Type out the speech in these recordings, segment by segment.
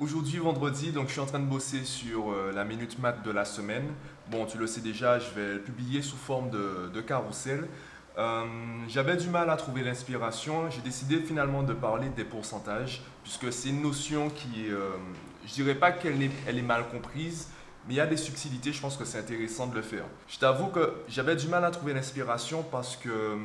Aujourd'hui vendredi, donc je suis en train de bosser sur euh, la minute mat de la semaine. Bon, tu le sais déjà, je vais le publier sous forme de, de carrousel. Euh, J'avais du mal à trouver l'inspiration. J'ai décidé finalement de parler des pourcentages, puisque c'est une notion qui, euh, je dirais pas qu'elle est, mal comprise, mais il y a des subtilités, je pense que c'est intéressant de le faire. Je t'avoue que j'avais du mal à trouver l'inspiration parce que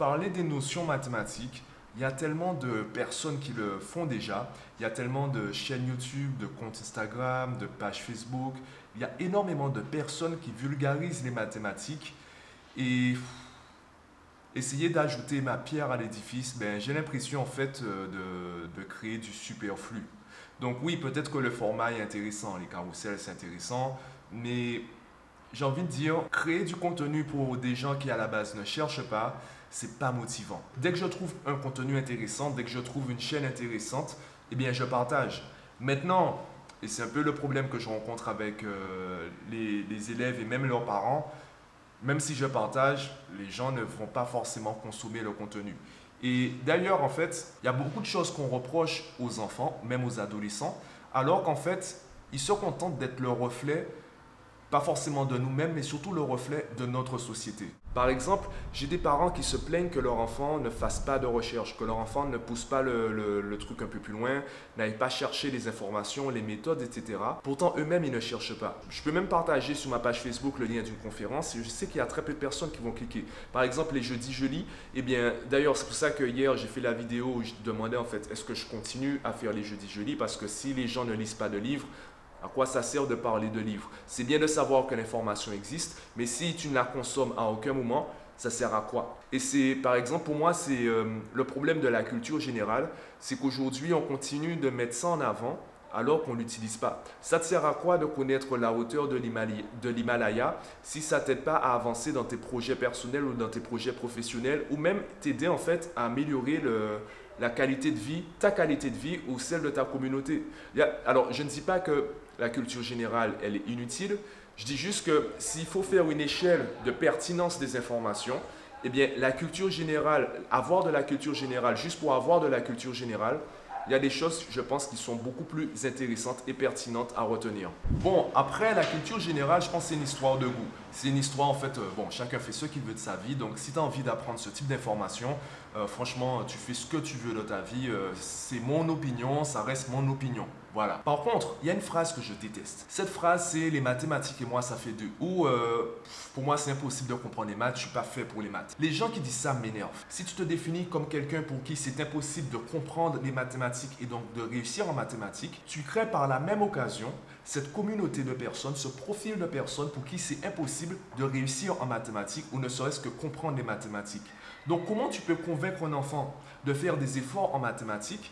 parler des notions mathématiques, il y a tellement de personnes qui le font déjà. Il y a tellement de chaînes YouTube, de comptes Instagram, de pages Facebook. Il y a énormément de personnes qui vulgarisent les mathématiques. Et essayer d'ajouter ma pierre à l'édifice, ben, j'ai l'impression en fait euh, de, de créer du superflu. Donc oui, peut-être que le format est intéressant, les carousels c'est intéressant, mais j'ai envie de dire, créer du contenu pour des gens qui à la base ne cherchent pas, c'est pas motivant. Dès que je trouve un contenu intéressant, dès que je trouve une chaîne intéressante, eh bien je partage. Maintenant, et c'est un peu le problème que je rencontre avec euh, les, les élèves et même leurs parents, même si je partage, les gens ne vont pas forcément consommer le contenu. Et d'ailleurs, en fait, il y a beaucoup de choses qu'on reproche aux enfants, même aux adolescents, alors qu'en fait, ils se contentent d'être le reflet pas forcément de nous-mêmes, mais surtout le reflet de notre société. Par exemple, j'ai des parents qui se plaignent que leur enfant ne fasse pas de recherche, que leur enfant ne pousse pas le, truc un peu plus loin, n'aille pas chercher les informations, les méthodes, etc. Pourtant, eux-mêmes, ils ne cherchent pas. Je peux même partager sur ma page Facebook le lien d'une conférence et je sais qu'il y a très peu de personnes qui vont cliquer. Par exemple, les jeudis, je lis. Eh bien, d'ailleurs, c'est pour ça que hier, j'ai fait la vidéo où je demandais en fait, est-ce que je continue à faire les jeudis, je lis Parce que si les gens ne lisent pas de livres, à quoi ça sert de parler de livres? C'est bien de savoir que l'information existe, mais si tu ne la consommes à aucun moment, ça sert à quoi? Et c'est, par exemple, pour moi, c'est euh, le problème de la culture générale, c'est qu'aujourd'hui, on continue de mettre ça en avant alors qu'on ne l'utilise pas. Ça te sert à quoi de connaître la hauteur de l'Himalaya- si ça t'aide pas à avancer dans tes projets personnels ou dans tes projets professionnels ou même t'aider en fait à améliorer le, la qualité de vie, ta qualité de vie ou celle de ta communauté. Alors, je ne dis pas que la culture générale, elle est inutile. Je dis juste que s'il faut faire une échelle de pertinence des informations, eh bien, la culture générale, avoir de la culture générale, juste pour avoir de la culture générale, il y a des choses, je pense, qui sont beaucoup plus intéressantes et pertinentes à retenir. Bon, après, la culture générale, je pense c'est une histoire de goût. C'est une histoire, en fait, euh, bon, chacun fait ce qu'il veut de sa vie. Donc, si tu as envie d'apprendre ce type d'informations, euh, franchement, tu fais ce que tu veux de ta vie. euh, c'est mon opinion, ça reste mon opinion. Voilà. Par contre, il y a une phrase que je déteste. Cette phrase, c'est les mathématiques et moi, ça fait deux. Ou euh, pour moi, c'est impossible de comprendre les maths, je suis pas fait pour les maths. Les gens qui disent ça m'énervent. Si tu te définis comme quelqu'un pour qui c'est impossible de comprendre les mathématiques et donc de réussir en mathématiques, tu crées par la même occasion cette communauté de personnes, ce profil de personnes pour qui c'est impossible de réussir en mathématiques ou ne serait-ce que comprendre les mathématiques. Donc comment tu peux convaincre un enfant de faire des efforts en mathématiques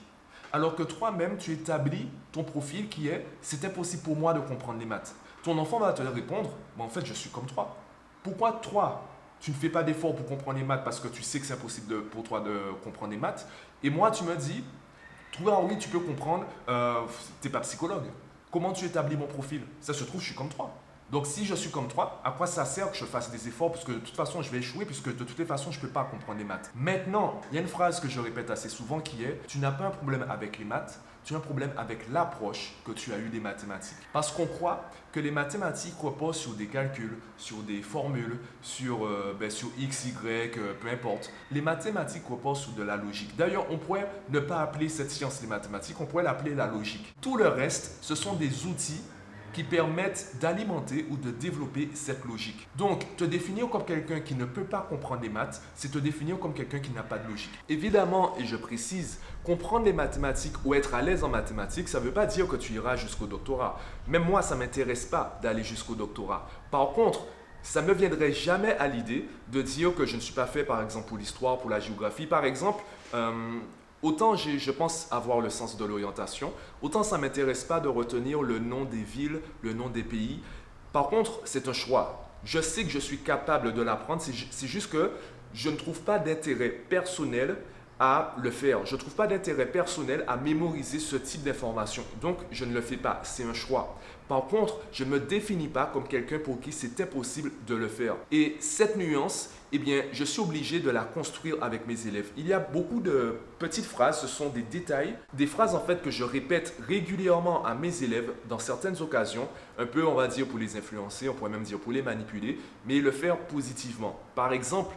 alors que toi-même, tu établis ton profil qui est c'est impossible pour moi de comprendre les maths. Ton enfant va te répondre Bah, en fait, je suis comme toi. Pourquoi toi, tu ne fais pas d'efforts pour comprendre les maths parce que tu sais que c'est impossible pour toi de comprendre les maths? Et moi, tu me dis Toi, oui, tu peux comprendre, euh, tu n'es pas psychologue. Comment tu établis mon profil? Ça se trouve, je suis comme toi. Donc si je suis comme toi, à quoi ça sert que je fasse des efforts? Parce que de toute façon, je vais échouer, puisque de toutes les façons, je ne peux pas comprendre les maths. Maintenant, il y a une phrase que je répète assez souvent qui est, tu n'as pas un problème avec les maths, tu as un problème avec l'approche que tu as eu des mathématiques. Parce qu'on croit que les mathématiques reposent sur des calculs, sur des formules, sur, euh, ben, x, y, euh, peu importe. Les mathématiques reposent sur de la logique. D'ailleurs, on pourrait ne pas appeler cette science les mathématiques, on pourrait l'appeler la logique. Tout le reste, ce sont des outils qui permettent d'alimenter ou de développer cette logique. Donc, te définir comme quelqu'un qui ne peut pas comprendre les maths, c'est te définir comme quelqu'un qui n'a pas de logique. Évidemment, et je précise, comprendre les mathématiques ou être à l'aise en mathématiques, ça ne veut pas dire que tu iras jusqu'au doctorat. Même moi, ça ne m'intéresse pas d'aller jusqu'au doctorat. Par contre, ça ne me viendrait jamais à l'idée de dire que je ne suis pas fait, par exemple, pour l'histoire, pour la géographie. Par exemple, euh, Autant je pense avoir le sens de l'orientation, autant ça ne m'intéresse pas de retenir le nom des villes, le nom des pays. Par contre, c'est un choix. Je sais que je suis capable de l'apprendre, c'est juste que je ne trouve pas d'intérêt personnel à le faire. Je ne trouve pas d'intérêt personnel à mémoriser ce type d'information. Donc, je ne le fais pas. C'est un choix. Par contre, je ne me définis pas comme quelqu'un pour qui c'est impossible de le faire. Et cette nuance, eh bien, je suis obligé de la construire avec mes élèves. Il y a beaucoup de petites phrases, ce sont des détails, des phrases en fait que je répète régulièrement à mes élèves dans certaines occasions, un peu on va dire pour les influencer, on pourrait même dire pour les manipuler, mais le faire positivement. Par exemple,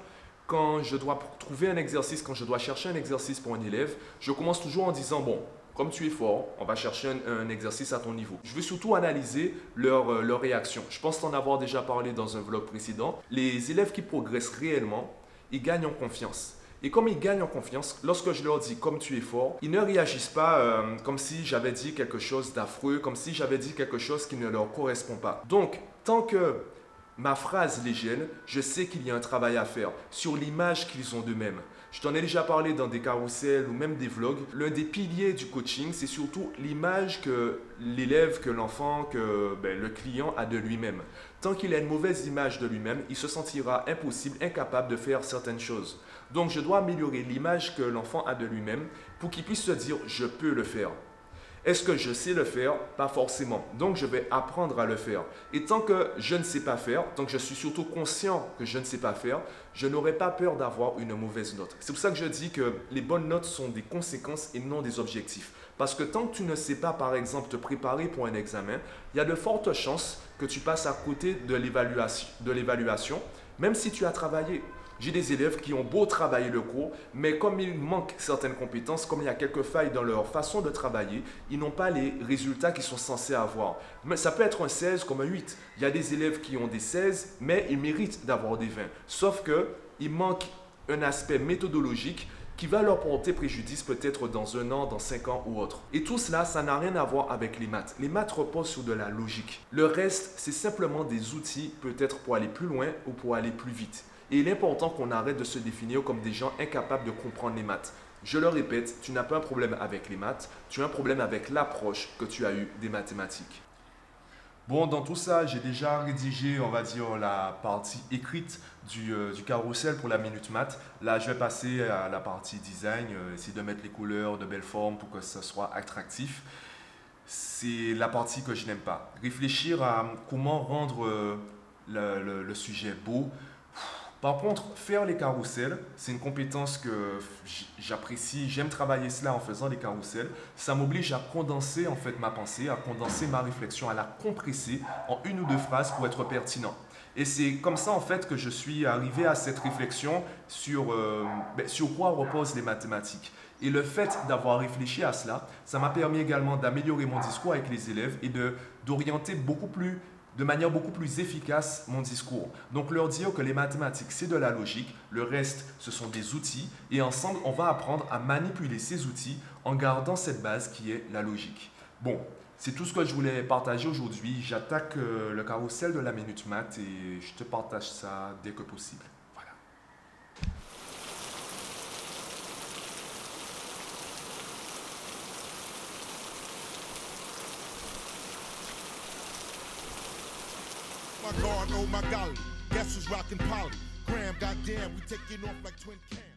quand je dois trouver un exercice, quand je dois chercher un exercice pour un élève, je commence toujours en disant, bon, comme tu es fort, on va chercher un, exercice à ton niveau. Je veux surtout analyser leur, euh, leur réaction. Je pense t'en avoir déjà parlé dans un vlog précédent. Les élèves qui progressent réellement, ils gagnent en confiance. Et comme ils gagnent en confiance, lorsque je leur dis comme tu es fort, ils ne réagissent pas euh, comme si j'avais dit quelque chose d'affreux, comme si j'avais dit quelque chose qui ne leur correspond pas. Donc, tant que ma phrase les gêne, je sais qu'il y a un travail à faire sur l'image qu'ils ont d'eux-mêmes. Je t'en ai déjà parlé dans des carousels ou même des vlogs. L'un des piliers du coaching, c'est surtout l'image que l'élève, que l'enfant, que ben, le client a de lui-même. Tant qu'il a une mauvaise image de lui-même, il se sentira impossible, incapable de faire certaines choses. Donc je dois améliorer l'image que l'enfant a de lui-même pour qu'il puisse se dire je peux le faire. Est-ce que je sais le faire? Pas forcément. Donc, je vais apprendre à le faire. Et tant que je ne sais pas faire, tant que je suis surtout conscient que je ne sais pas faire, je n'aurai pas peur d'avoir une mauvaise note. C'est pour ça que je dis que les bonnes notes sont des conséquences et non des objectifs. Parce que tant que tu ne sais pas, par exemple, te préparer pour un examen, il y a de fortes chances que tu passes à côté de l'évaluation, même si tu as travaillé. J'ai des élèves qui ont beau travailler le cours, mais comme il manque certaines compétences, comme il y a quelques failles dans leur façon de travailler, ils n'ont pas les résultats qu'ils sont censés avoir. Mais ça peut être un 16 comme un 8. Il y a des élèves qui ont des 16, mais ils méritent d'avoir des 20. Sauf qu'il manque un aspect méthodologique qui va leur porter préjudice peut-être dans un an, dans cinq ans ou autre. Et tout cela, ça n'a rien à voir avec les maths. Les maths reposent sur de la logique. Le reste, c'est simplement des outils peut-être pour aller plus loin ou pour aller plus vite. Et il est important qu'on arrête de se définir comme des gens incapables de comprendre les maths. Je le répète, tu n'as pas un problème avec les maths, tu as un problème avec l'approche que tu as eue des mathématiques. Bon, dans tout ça, j'ai déjà rédigé, on va dire, la partie écrite du, euh, du, carrousel pour la minute maths. Là, je vais passer à la partie design, euh, essayer de mettre les couleurs de belle forme pour que ce soit attractif. C'est la partie que je n'aime pas. Réfléchir à comment rendre euh, le, le, sujet beau, par contre, faire les carousels, c'est une compétence que j'apprécie. J'aime travailler cela en faisant les carousels. Ça m'oblige à condenser en fait ma pensée, à condenser ma réflexion, à la compresser en une ou deux phrases pour être pertinent. Et c'est comme ça en fait que je suis arrivé à cette réflexion sur, euh, ben, sur quoi reposent les mathématiques. Et le fait d'avoir réfléchi à cela, ça m'a permis également d'améliorer mon discours avec les élèves et d'orienter beaucoup plus de manière beaucoup plus efficace mon discours. Donc leur dire que les mathématiques, c'est de la logique, le reste, ce sont des outils, et ensemble, on va apprendre à manipuler ces outils en gardant cette base qui est la logique. Bon, c'est tout ce que je voulais partager aujourd'hui. J'attaque euh, le carrousel de la Minute Math et je te partage ça dès que possible. Oh my golly. Guess who's rocking Polly? Graham, goddamn, we taking off like twin cams.